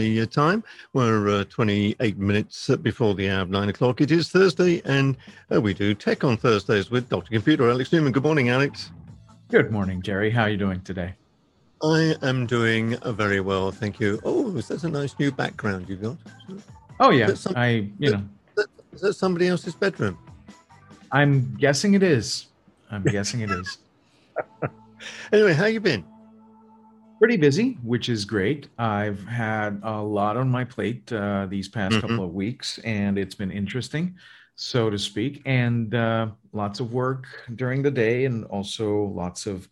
the uh, time. We're uh, 28 minutes before the hour of nine o'clock. It is Thursday, and uh, we do tech on Thursdays with Dr. Computer Alex Neuman. Good morning, Alex. Good morning, Gerry. How are you doing today? I am doing uh, very well, thank you. Oh, is that a nice new background you've got? Oh yeah, some, I you know. Is that, is that somebody else's bedroom? I'm guessing it is. I'm guessing it is. anyway, how you been? Pretty busy, which is great. I've had a lot on my plate uh, these past mm-hmm. couple of weeks, and it's been interesting, so to speak, and uh, lots of work during the day, and also lots of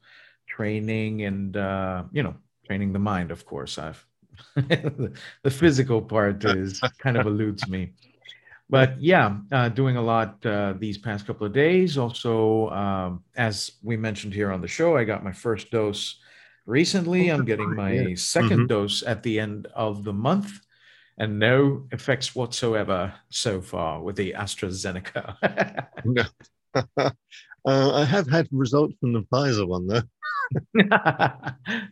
training and uh, you know training the mind. Of course, I've the physical part is kind of eludes me. But yeah, uh, doing a lot uh, these past couple of days. Also, um, as we mentioned here on the show, I got my first dose Recently, I'm getting my 2nd mm-hmm. dose at the end of the month, and no effects whatsoever so far with the AstraZeneca. uh, I have had results from the Pfizer one, though.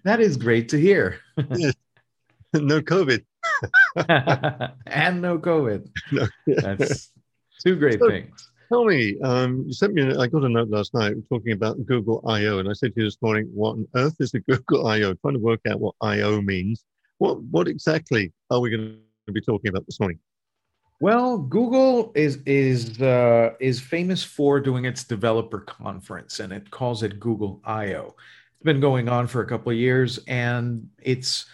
that is great to hear. no COVID. and no COVID. No. That's two great so, things. Tell me, um, you sent me. I got a note last night talking about Google I/O, and I said to you this morning, "What on earth is a Google I/O?" Trying to work out what I/O means. What what exactly are we going to be talking about this morning? Well, Google is is uh, is famous for doing its developer conference, and it calls it Google I/O. It's been going on for a couple of years, and it's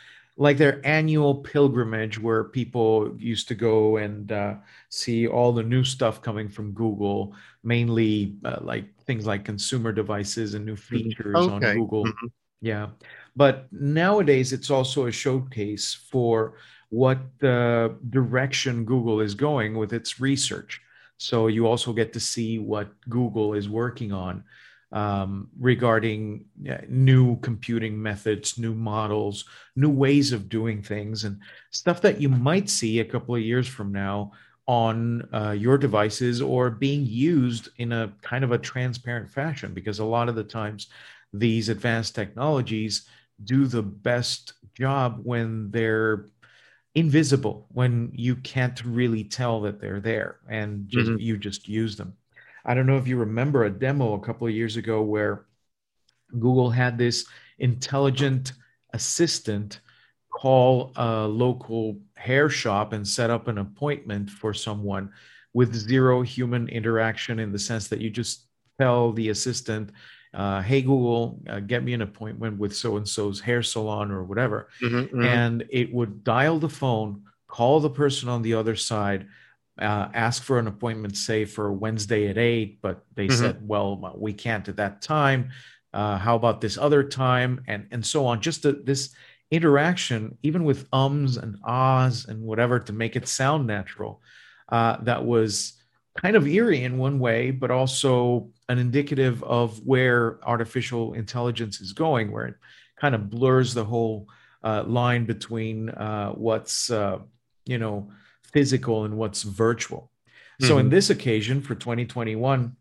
like their annual pilgrimage where people used to go and uh, see all the new stuff coming from Google, mainly uh, like things like consumer devices and new mm-hmm. features okay. on Google. Mm-hmm. Yeah. But nowadays, it's also a showcase for what the direction Google is going with its research. So you also get to see what Google is working on um, regarding new computing methods, new models, new ways of doing things, and stuff that you might see a couple of years from now on uh, your devices or being used in a kind of a transparent fashion. Because a lot of the times, these advanced technologies do the best job when they're invisible when you can't really tell that they're there and just, mm-hmm. you just use them I don't know if you remember a demo a couple of years ago where Google had this intelligent assistant call a local hair shop and set up an appointment for someone with zero human interaction in the sense that you just tell the assistant, uh, hey, Google, uh, get me an appointment with so and so's hair salon or whatever. Mm-hmm, mm-hmm. And it would dial the phone, call the person on the other side, uh, ask for an appointment, say for Wednesday at eight, but they mm-hmm. said, well, we can't at that time. Uh, how about this other time? And and so on. Just this interaction, even with ums and ahs and whatever, to make it sound natural. Uh, that was kind of eerie in one way, but also an indicative of where artificial intelligence is going, where it kind of blurs the whole uh, line between uh, what's uh, you know physical and what's virtual. Mm-hmm. So in mm-hmm. this occasion for 2021,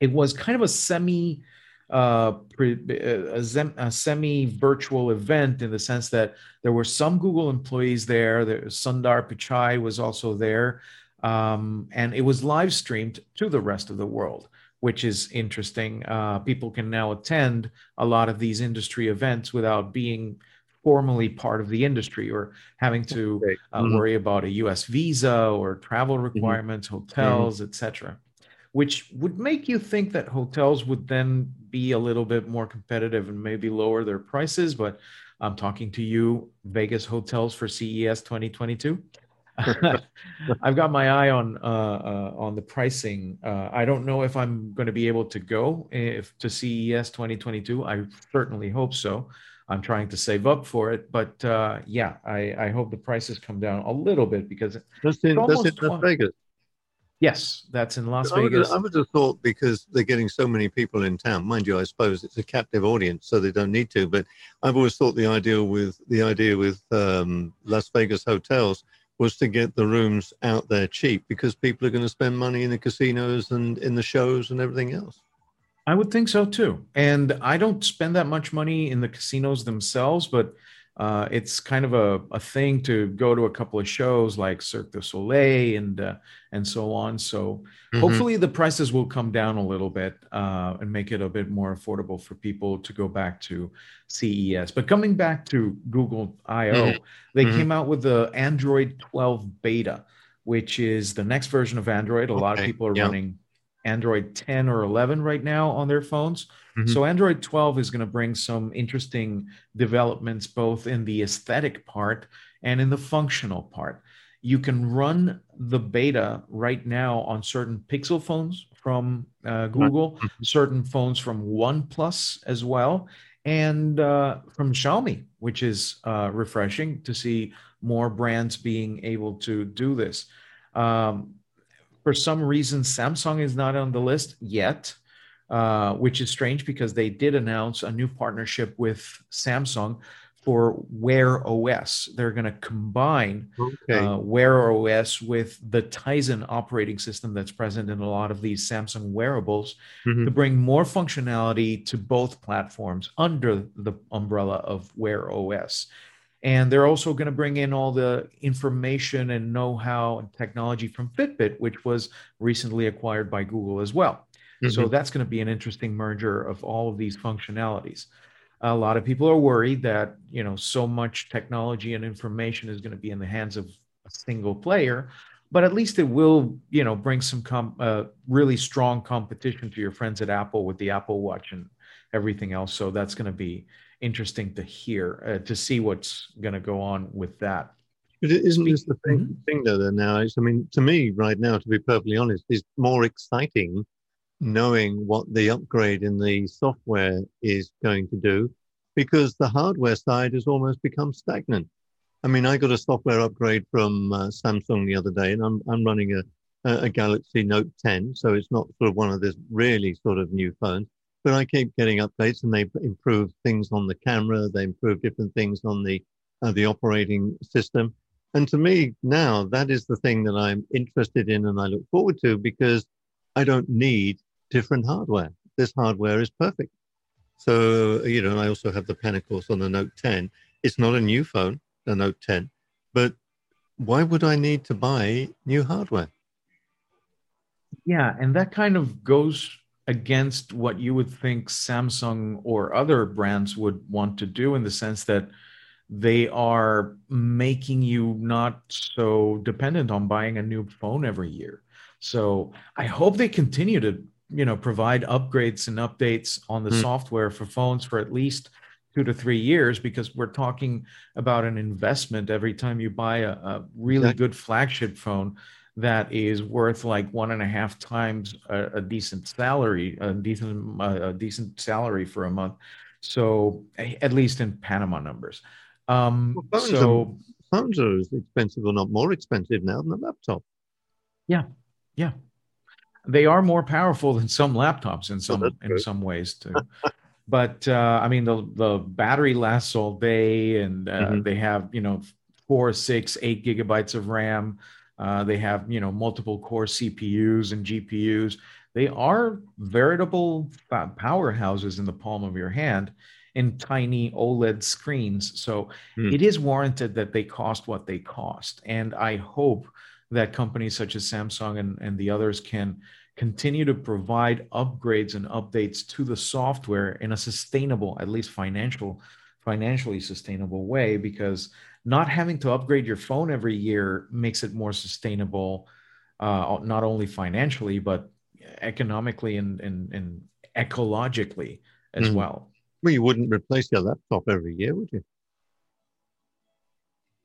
it was kind of a semi uh, a, a semi virtual event in the sense that there were some Google employees there. there Sundar Pichai was also there. Um, and it was live streamed to the rest of the world, which is interesting. Uh, people can now attend a lot of these industry events without being formally part of the industry or having to uh, mm-hmm. worry about a US visa or travel mm-hmm. requirements, mm-hmm. hotels, mm-hmm. etc. Which would make you think that hotels would then be a little bit more competitive and maybe lower their prices. But I'm talking to you, Vegas hotels for CES 2022. I've got my eye on uh, uh, on the pricing. Uh, I don't know if I'm going to be able to go if to CES 2022. I certainly hope so. I'm trying to save up for it. But uh, yeah, I, I hope the prices come down a little bit because that's in, that's in Las Vegas. Yes, that's in Las I Vegas. Would, I would have thought because they're getting so many people in town, mind you, I suppose it's a captive audience, so they don't need to. But I've always thought the idea with the idea with um, Las Vegas hotels was to get the rooms out there cheap because people are going to spend money in the casinos and in the shows and everything else. I would think so too. And I don't spend that much money in the casinos themselves, but uh, it's kind of a, a thing to go to a couple of shows like Cirque du Soleil and uh, and so on. So mm-hmm. hopefully the prices will come down a little bit uh, and make it a bit more affordable for people to go back to CES. But coming back to Google I/O, mm-hmm. they mm-hmm. came out with the Android 12 beta, which is the next version of Android. A okay. lot of people are running Android 10 or 11 right now on their phones. Mm-hmm. So Android 12 is going to bring some interesting developments both in the aesthetic part and in the functional part. You can run the beta right now on certain Pixel phones from uh, Google, mm-hmm. certain phones from OnePlus as well, and uh, from Xiaomi, which is uh, refreshing to see more brands being able to do this. Um, for some reason, Samsung is not on the list yet, uh, which is strange because they did announce a new partnership with Samsung for Wear OS. They're going to combine okay. uh, Wear OS with the Tizen operating system that's present in a lot of these Samsung wearables mm-hmm. to bring more functionality to both platforms under the umbrella of Wear OS. And they're also going to bring in all the information and know how and technology from Fitbit, which was recently acquired by Google as well. Mm-hmm. So that's going to be an interesting merger of all of these functionalities. A lot of people are worried that you know so much technology and information is going to be in the hands of a single player, but at least it will you know bring some com- uh, really strong competition to your friends at Apple with the Apple Watch and everything else. So that's going to be interesting to hear uh, to see what's going to go on with that. But isn't this the thing, mm-hmm. thing though? Now, I mean, to me, right now, to be perfectly honest, is more exciting knowing what the upgrade in the software is going to do, because the hardware side has almost become stagnant. I mean, I got a software upgrade from uh, Samsung the other day, and I'm I'm running a a Galaxy Note 10, so it's not sort of one of this really sort of new phones but I keep getting updates and they improve things on the camera. They improve different things on the uh, the operating system. And to me now, that is the thing that I'm interested in and I look forward to because I don't need different hardware. This hardware is perfect. So, you know, I also have the of course, on the Note 10. It's not a new phone, the Note 10, but why would I need to buy new hardware? Yeah, and that kind of goes against what you would think Samsung or other brands would want to do in the sense that they are making you not so dependent on buying a new phone every year. So I hope they continue to, you know, provide upgrades and updates on the mm. software for phones for at least two to three years because we're talking about an investment every time you buy a, a really good flagship phone that is worth like one and a half times a, a decent salary, a decent a decent salary for a month. So at least in Panama numbers. Um, well, phones so are, phones are as expensive or not more expensive now than a laptop. Yeah, yeah, they are more powerful than some laptops in some in some ways too. but uh, I mean, the the battery lasts all day, and uh, mm-hmm. they have you know four, six, eight gigabytes of RAM. Uh, they have you know multiple core CPUs and GPUs. They are veritable powerhouses in the palm of your hand in tiny OLED screens. So mm. it is warranted that they cost what they cost. And I hope that companies such as Samsung and, and the others can continue to provide upgrades and updates to the software in a sustainable, at least financial, financially sustainable way, because not having to upgrade your phone every year makes it more sustainable, uh, not only financially but economically and and, and ecologically as mm. well. Well, you wouldn't replace your laptop every year, would you?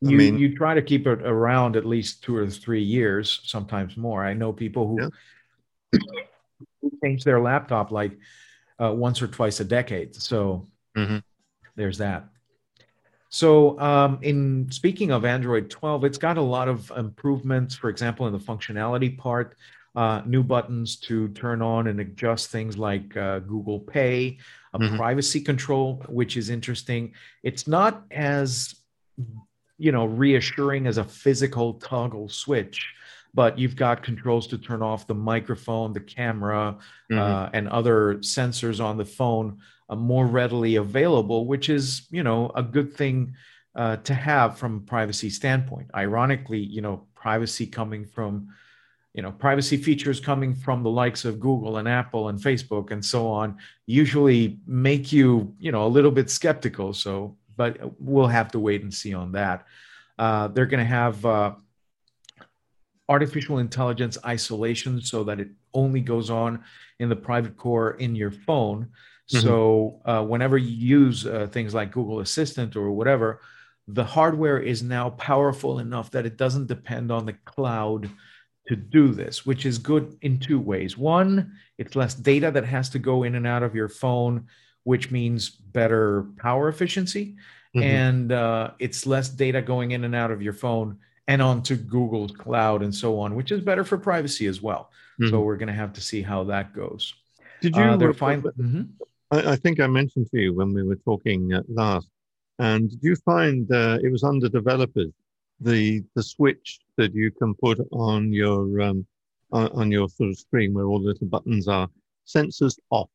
I you mean, you try to keep it around at least two or three years, sometimes more. I know people who, yeah. change their laptop like uh, once or twice a decade. So mm-hmm. there's that. So, um, in speaking of Android 12, it's got a lot of improvements. For example, in the functionality part, uh, new buttons to turn on and adjust things like uh, Google Pay, a mm-hmm. privacy control, which is interesting. It's not as you know reassuring as a physical toggle switch but you've got controls to turn off the microphone, the camera, mm-hmm. uh, and other sensors on the phone more readily available, which is, you know, a good thing uh, to have from a privacy standpoint. Ironically, you know, privacy coming from, you know, privacy features coming from the likes of Google and Apple and Facebook and so on usually make you, you know, a little bit skeptical. So, but we'll have to wait and see on that. Uh, they're going to have uh, artificial intelligence isolation so that it only goes on in the private core in your phone. Mm-hmm. So uh, whenever you use uh, things like Google Assistant or whatever, the hardware is now powerful enough that it doesn't depend on the cloud to do this, which is good in two ways. One, it's less data that has to go in and out of your phone, which means better power efficiency. Mm-hmm. And uh, it's less data going in and out of your phone and onto Google cloud and so on, which is better for privacy as well. Mm-hmm. So we're going to have to see how that goes. Did you? Uh, find, mm-hmm. I, I, think I mentioned to you when we were talking uh, last and did you find uh, it was under developers the the switch that you can put on your um, on, on, your sort of screen where all the little buttons are sensors off?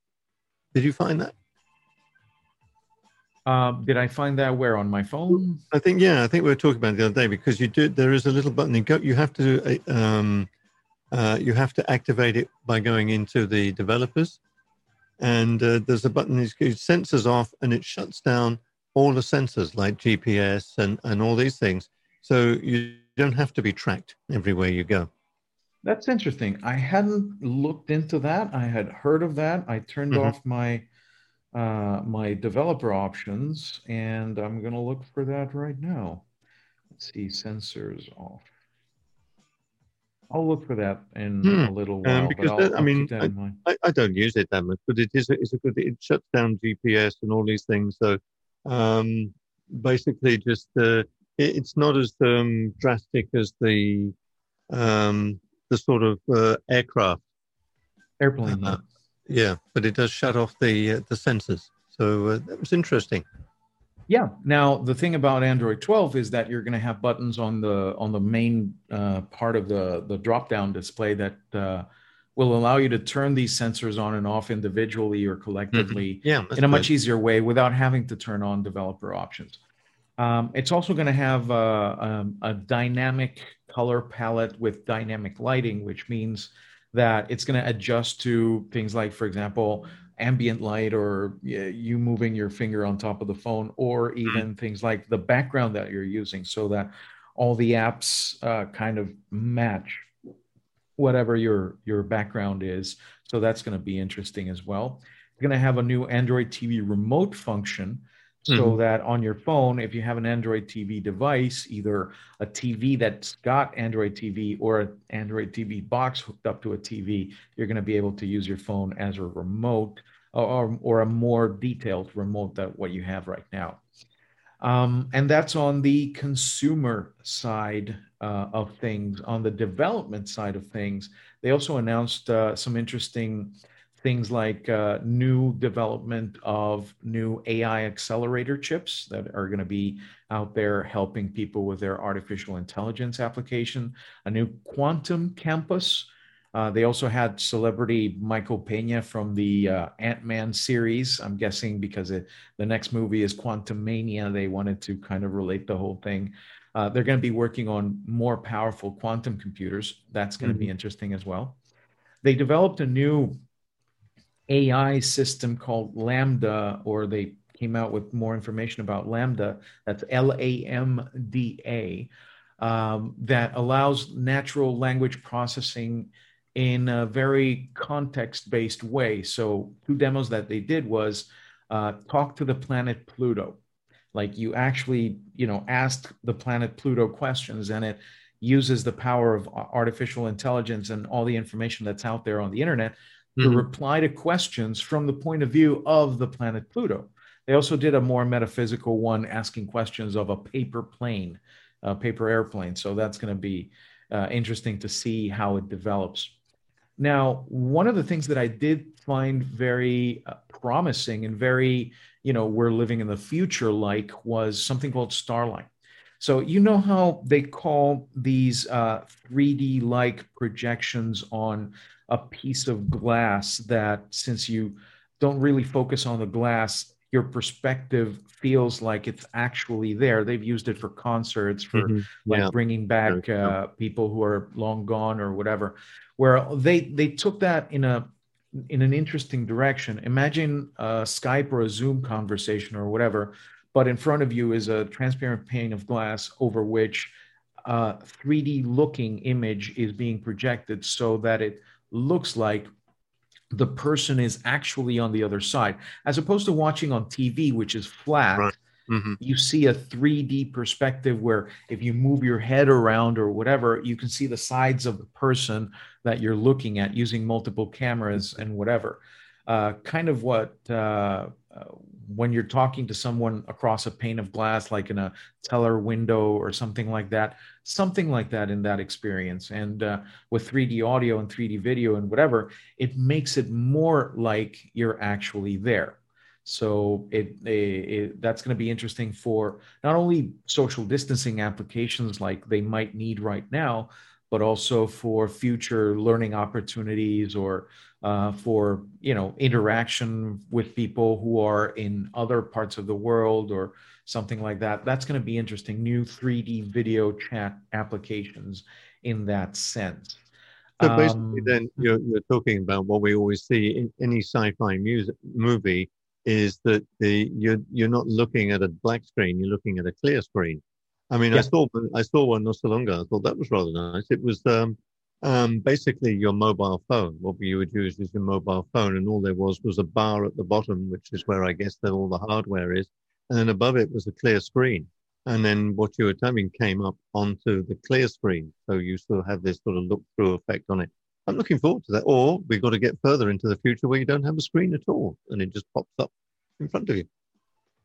Did you find that? Uh, did I find that where on my phone? I think yeah. I think we were talking about it the other day because you do. There is a little button. You go. You have to. Um, uh, you have to activate it by going into the developers, and uh, there's a button. It sensors off, and it shuts down all the sensors like GPS and, and all these things. So you don't have to be tracked everywhere you go. That's interesting. I hadn't looked into that. I had heard of that. I turned mm-hmm. off my uh, my developer options, and I'm going to look for that right now. Let's see, sensors off. I'll look for that in hmm. a little um, while. Um, because that, I mean, I, I, don't use it that much, but it is a, it's a good. It shuts down GPS and all these things, so um, basically, just uh, it, it's not as um, drastic as the um, the sort of uh, aircraft airplane. Uh, yeah, but it does shut off the uh, the sensors. So uh, that was interesting. Yeah. Now the thing about Android 12 is that you're going to have buttons on the on the main uh, part of the the drop down display that uh, will allow you to turn these sensors on and off individually or collectively mm-hmm. yeah, in a much easier way without having to turn on developer options. Um, it's also going to have a, a, um, a, dynamic color palette with dynamic lighting, which means that it's going to adjust to things like, for example, ambient light or you moving your finger on top of the phone, or mm-hmm. even things like the background that you're using, so that all the apps uh, kind of match whatever your your background is. So that's going to be interesting as well. You're going to have a new Android TV remote function so mm-hmm. that on your phone, if you have an Android TV device, either a TV that's got Android TV or an Android TV box hooked up to a TV, you're going to be able to use your phone as a remote or, or a more detailed remote than what you have right now. Um, and that's on the consumer side uh, of things. On the development side of things, they also announced uh, some interesting things like uh, new development of new AI accelerator chips that are going to be out there helping people with their artificial intelligence application, a new quantum campus uh, they also had celebrity Michael Pena from the uh, Ant Man series. I'm guessing because it, the next movie is Quantumania, they wanted to kind of relate the whole thing. Uh, they're going to be working on more powerful quantum computers. That's going to mm-hmm. be interesting as well. They developed a new AI system called LaMDA, or they came out with more information about LaMDA. That's L A M D A, um, that allows natural language processing in a very context based way. So, two demos that they did was uh, talk to the planet Pluto. Like you actually, you know, asked the planet Pluto questions and it uses the power of artificial intelligence and all the information that's out there on the internet mm-hmm. to reply to questions from the point of view of the planet Pluto. They also did a more metaphysical one asking questions of a paper plane, a paper airplane. So that's going to be uh, interesting to see how it develops. Now, one of the things that I did find very uh, promising and very, you know, we're living in the future like was something called Starline. So, you know how they call these uh, 3D like projections on a piece of glass that, since you don't really focus on the glass, your perspective feels like it's actually there. They've used it for concerts, for mm-hmm. like yeah. bringing back uh, people who are long gone or whatever. Where they they took that in a in an interesting direction. Imagine a Skype or a Zoom conversation or whatever, but in front of you is a transparent pane of glass over which a 3D looking image is being projected so that it looks like the person is actually on the other side, as opposed to watching on TV, which is flat. Right. Mm-hmm. You see a 3D perspective where if you move your head around or whatever, you can see the sides of the person that you're looking at using multiple cameras and whatever. Uh, kind of what uh, uh, when you're talking to someone across a pane of glass, like in a teller window or something like that, something like that in that experience. And uh, with 3D audio and 3D video and whatever, it makes it more like you're actually there. So it, it, it that's going to be interesting for not only social distancing applications like they might need right now, but also for future learning opportunities or uh, for you know interaction with people who are in other parts of the world or something like that. That's going to be interesting. New 3D video chat applications in that sense. So basically, um, then you're, you're talking about what we always see in any sci-fi music movie is that the you're you're not looking at a black screen, you're looking at a clear screen. I mean, yeah. I saw I saw one not so long ago. I thought that was rather nice. It was um, um, basically your mobile phone. What you would use is your mobile phone, and all there was was a bar at the bottom, which is where I guess that all the hardware is, and then above it was a clear screen. And then what you were typing came up onto the clear screen, so you still have this sort of look-through effect on it. I'm looking forward to that. Or we've got to get further into the future where you don't have a screen at all, and it just pops up in front of you.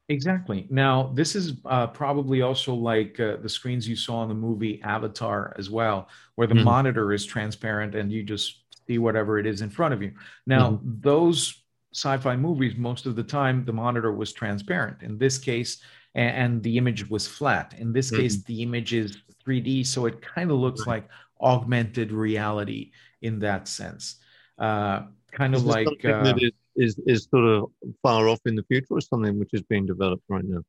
Exactly. Now, this is uh, probably also like uh, the screens you saw in the movie Avatar as well, where the mm-hmm. monitor is transparent and you just see whatever it is in front of you. Now, mm-hmm. those sci-fi movies, most of the time, the monitor was transparent. In this case, and, and the image was flat. In this mm-hmm. case, the image is 3D, so it kind of looks right. like augmented reality in that sense. Uh, kind of like is is sort of far off in the future or something which is being developed right now?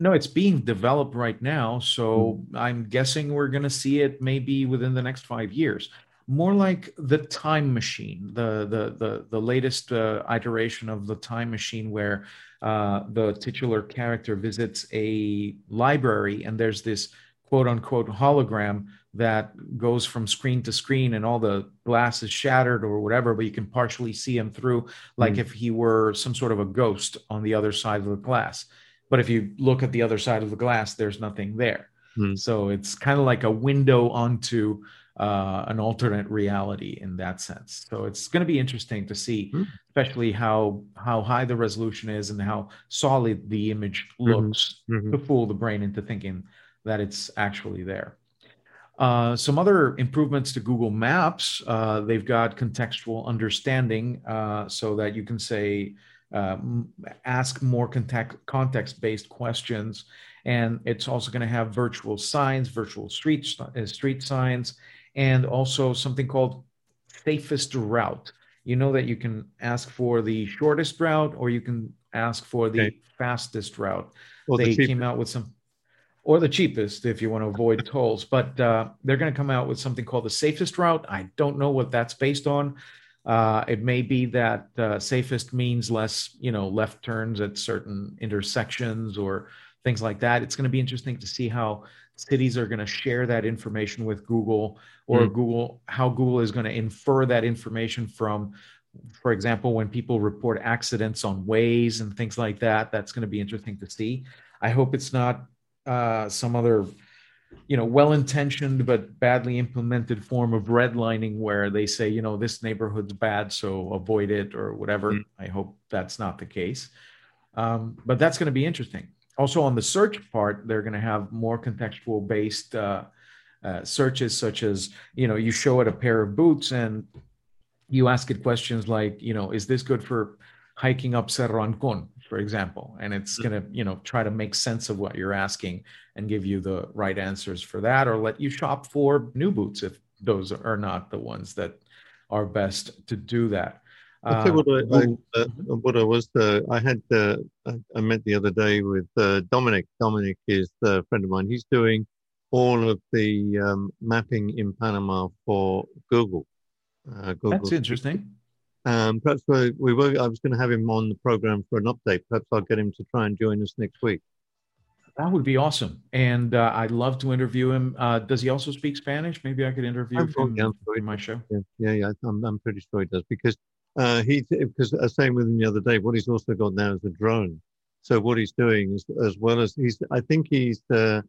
No, it's being developed right now. So mm. I'm guessing we're going to see it maybe within the next five years. More like the time machine, the the the, the latest uh, iteration of the time machine, where uh, the titular character visits a library and there's this quote unquote hologram that goes from screen to screen and all the glass is shattered or whatever, but you can partially see him through, like mm. if he were some sort of a ghost on the other side of the glass. But if you look at the other side of the glass, there's nothing there. Mm. So it's kind of like a window onto uh, an alternate reality in that sense. So it's going to be interesting to see, mm. especially how how high the resolution is and how solid the image mm-hmm. looks mm-hmm. to fool the brain into thinking that it's actually there. Uh, some other improvements to Google Maps, uh, they've got contextual understanding uh, so that you can say, uh, ask more context based questions. And it's also going to have virtual signs, virtual street, uh, street signs, and also something called safest route. You know that you can ask for the shortest route or you can ask for the okay. fastest route. Well, they the came out with some or the cheapest if you want to avoid tolls. But uh, they're going to come out with something called the safest route. I don't know what that's based on. Uh, it may be that uh, safest means less, you know, left turns at certain intersections or things like that. It's going to be interesting to see how cities are going to share that information with Google or mm. Google, how Google is going to infer that information from, for example, when people report accidents on Waze and things like that. That's going to be interesting to see. I hope it's not uh, some other you know well-intentioned but badly implemented form of redlining where they say you know this neighborhood's bad so avoid it or whatever. Mm. i hope that's not the case. Um, but that's going to be interesting. Also on the search part they're going to have more contextual based uh, uh, searches such as you know you show it a pair of boots and you ask it questions like you know is this good for hiking up cerro ancon for example, and it's mm-hmm. going to, you know, try to make sense of what you're asking and give you the right answers for that, or let you shop for new boots if those are not the ones that are best to do that. Uh, what, I, I, uh, what I was, uh, I had, uh, I met the other day with uh, Dominic. Dominic is a friend of mine. He's doing all of the um, mapping in Panama for Google. Uh, Google. That's interesting. Um, perhaps we, we were, I was going to have him on the program for an update. Perhaps I'll get him to try and join us next week. That would be awesome. And uh, I'd love to interview him. Uh, does he also speak Spanish? Maybe I could interview him in my show. Yeah, yeah, yeah I'm, I'm pretty sure he does because uh, he, because I was saying with him the other day, what he's also got now is a drone. So what he's doing is, as well as he's, I think he's, uh,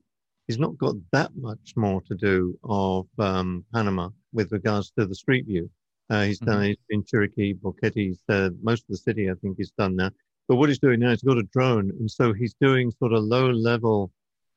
he's not got that much more to do of um, Panama with regards to the street view. Uh, he's done mm-hmm. it in Chiriquí, Boquete. Uh, most of the city, I think, he's done now. But what he's doing now, he's got a drone, and so he's doing sort of low level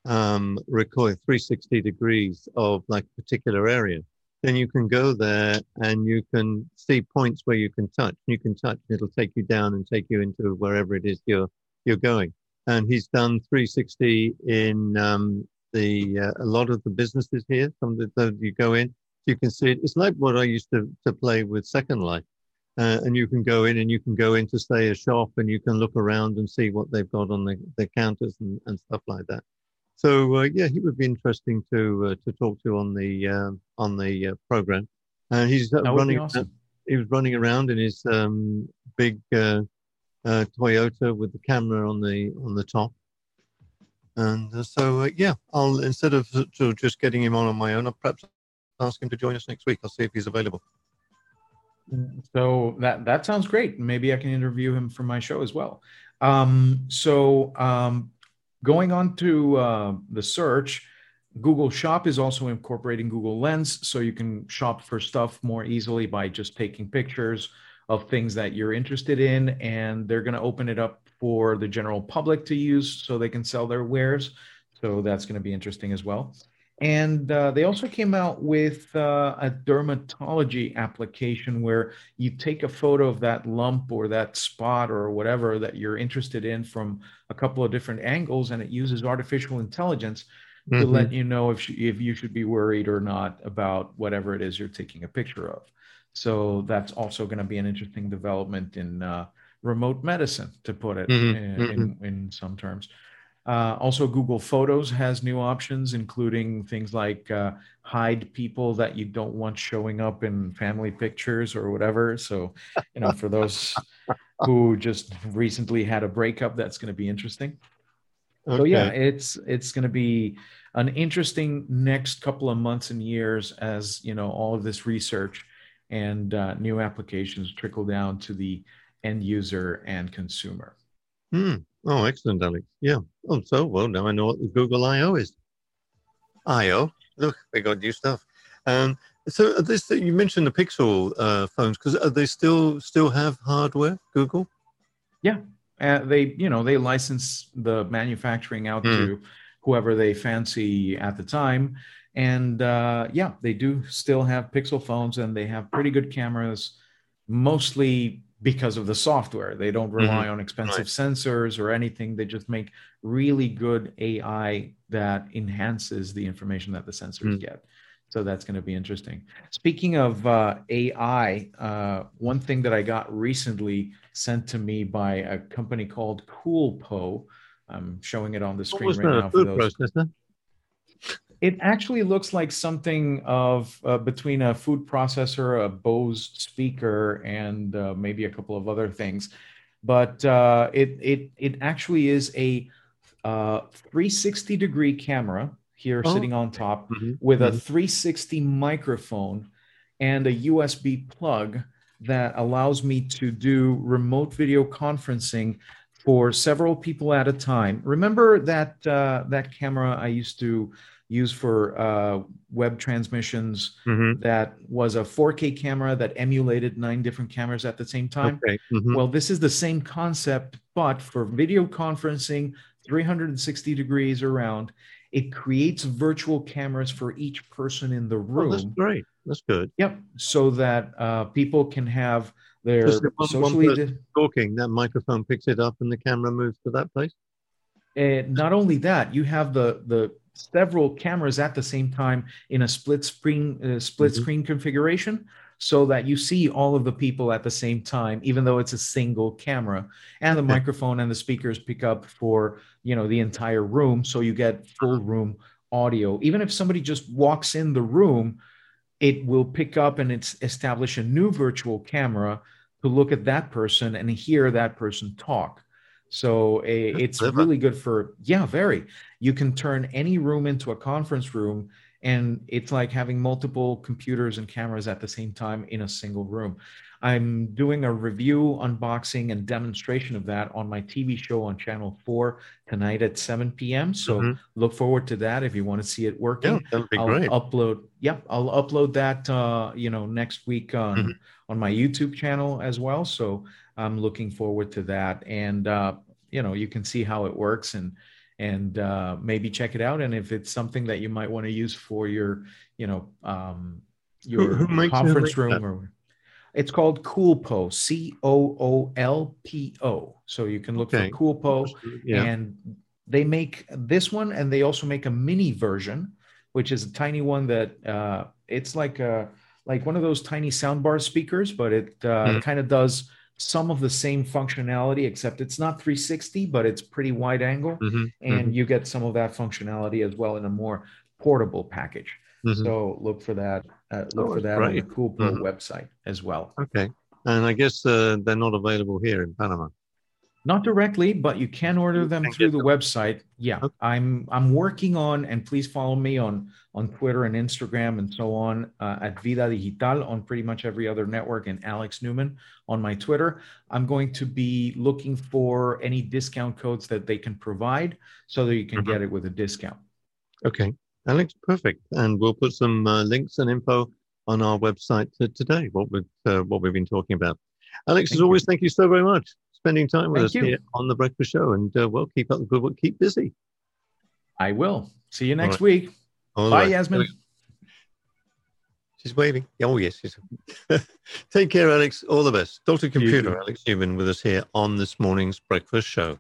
um, recoil, 360 degrees of like a particular area. Then you can go there and you can see points where you can touch. You can touch, and it'll take you down and take you into wherever it is you're you're going. And he's done 360 in um, the uh, a lot of the businesses here. Some of the, you go in, you can see it. It's like what I used to, to play with Second Life. Uh, and you can go in and you can go into say a shop and you can look around and see what they've got on the, the counters and, and stuff like that. So uh, yeah, he would be interesting to uh, to talk to on the uh, on the uh, program. And he's uh, running. Awesome. he was running around in his um, big Toyota with the camera on the on the top. And so yeah, I'll instead of just getting him on on my own, I'll perhaps ask him to join us next week. I'll see if he's available. So that that sounds great. Maybe I can interview him for my show as well. Um, so um, going on to uh, the search, Google Shop is also incorporating Google Lens, so you can shop for stuff more easily by just taking pictures of things that you're interested in, and they're going to open it up for the general public to use so they can sell their wares. So that's going to be interesting as well. And uh, they also came out with uh, a dermatology application where you take a photo of that lump or that spot or whatever that you're interested in from a couple of different angles, and it uses artificial intelligence mm-hmm. to let you know if, if you should be worried or not about whatever it is you're taking a picture of. So that's also going to be an interesting development in uh, remote medicine, to put it mm-hmm. in, mm-hmm. in some terms. Uh, also, Google Photos has new options, including things like uh, hide people that you don't want showing up in family pictures or whatever. So, you know, for those who just recently had a breakup, that's going to be interesting. Okay. So yeah, it's it's going to be an interesting next couple of months and years as you know all of this research and uh, new applications trickle down to the end user and consumer. Hmm. Oh, excellent, Alex. Yeah. Oh, so well now I know what the Google I/O is. I/O. Look, we got new stuff. Um, so this you mentioned the Pixel uh, phones because they still still have hardware? Google. Yeah, uh, they you know they license the manufacturing out mm. to whoever they fancy at the time, and uh, yeah, they do still have Pixel phones and they have pretty good cameras, mostly because of the software. They don't rely mm-hmm. on expensive right. sensors or anything. They just make really good AI that enhances the information that the sensors mm-hmm. get. So that's going to be interesting. Speaking of uh, AI, uh, one thing that I got recently sent to me by a company called CoolPo. I'm showing it on the screen right now for those. Processor? It actually looks like something of uh, between a food processor, a Bose speaker, and uh, maybe a couple of other things. But uh, it it it actually is a uh, 360 degree camera here oh. sitting on top mm-hmm. with mm-hmm. a 360 microphone and a USB plug that allows me to do remote video conferencing for several people at a time. Remember that uh, that camera I used to used for uh, web transmissions mm-hmm. that was a 4K camera that emulated nine different cameras at the same time. Okay. Mm-hmm. Well, this is the same concept, but for video conferencing, 360 degrees around. It creates virtual cameras for each person in the room. Oh, that's great. That's good. Yep. So that uh, people can have their one, socially one talking. That microphone picks it up, and the camera moves to that place. And not only that, you have the the several cameras at the same time in a split screen uh, split mm-hmm. screen configuration so that you see all of the people at the same time, even though it's a single camera. And the microphone and the speakers pick up for you know the entire room, so you get full room audio. Even if somebody just walks in the room, it will pick up and it's establish a new virtual camera to look at that person and hear that person talk. So a, it's really good for yeah, very. You can turn any room into a conference room and it's like having multiple computers and cameras at the same time in a single room. I'm doing a review, unboxing, and demonstration of that on my TV show on Channel 4 tonight at 7 p.m. So mm-hmm. look forward to that if you want to see it working. Yeah, that'd be I'll great. upload. Yep, I'll upload that. Uh, you know, next week on mm-hmm. on my YouTube channel as well. So I'm looking forward to that, and uh, you know, you can see how it works and and uh, maybe check it out. And if it's something that you might want to use for your, you know, um, your who, who conference room or it's called Coolpo, C O O L P O. So you can look okay. for Coolpo, yeah. and they make this one, and they also make a mini version, which is a tiny one that uh, it's like a like one of those tiny soundbar speakers, but it uh, mm-hmm. kind of does some of the same functionality, except it's not 360, but it's pretty wide angle, mm-hmm. and mm-hmm. you get some of that functionality as well in a more portable package. Mm-hmm. So look for that. Uh, look oh, for that great. on the Coolpo mm-hmm. website as well. Okay, and I guess uh, they're not available here in Panama. Not directly, but you can order them through the them. website. Yeah, okay. I'm I'm working on, and please follow me on on Twitter and Instagram and so on uh, at Vida Digital on pretty much every other network, and Alex Neuman on my Twitter. I'm going to be looking for any discount codes that they can provide so that you can mm-hmm. get it with a discount. Okay, Alex, perfect. And we'll put some uh, links and info on our website today. What we've uh, what we've been talking about. Alex, thank as always, you. thank you so very much spending time with thank us you. here on the Breakfast Show. And uh, well, keep up the good work. Keep busy. I will. See you next right. week. All Bye, right. Yasmin. She's waving. Oh, yes. She's... Take care, Alex. All the best. Dr. Computer, Alex Neuman, with us here on this morning's Breakfast Show.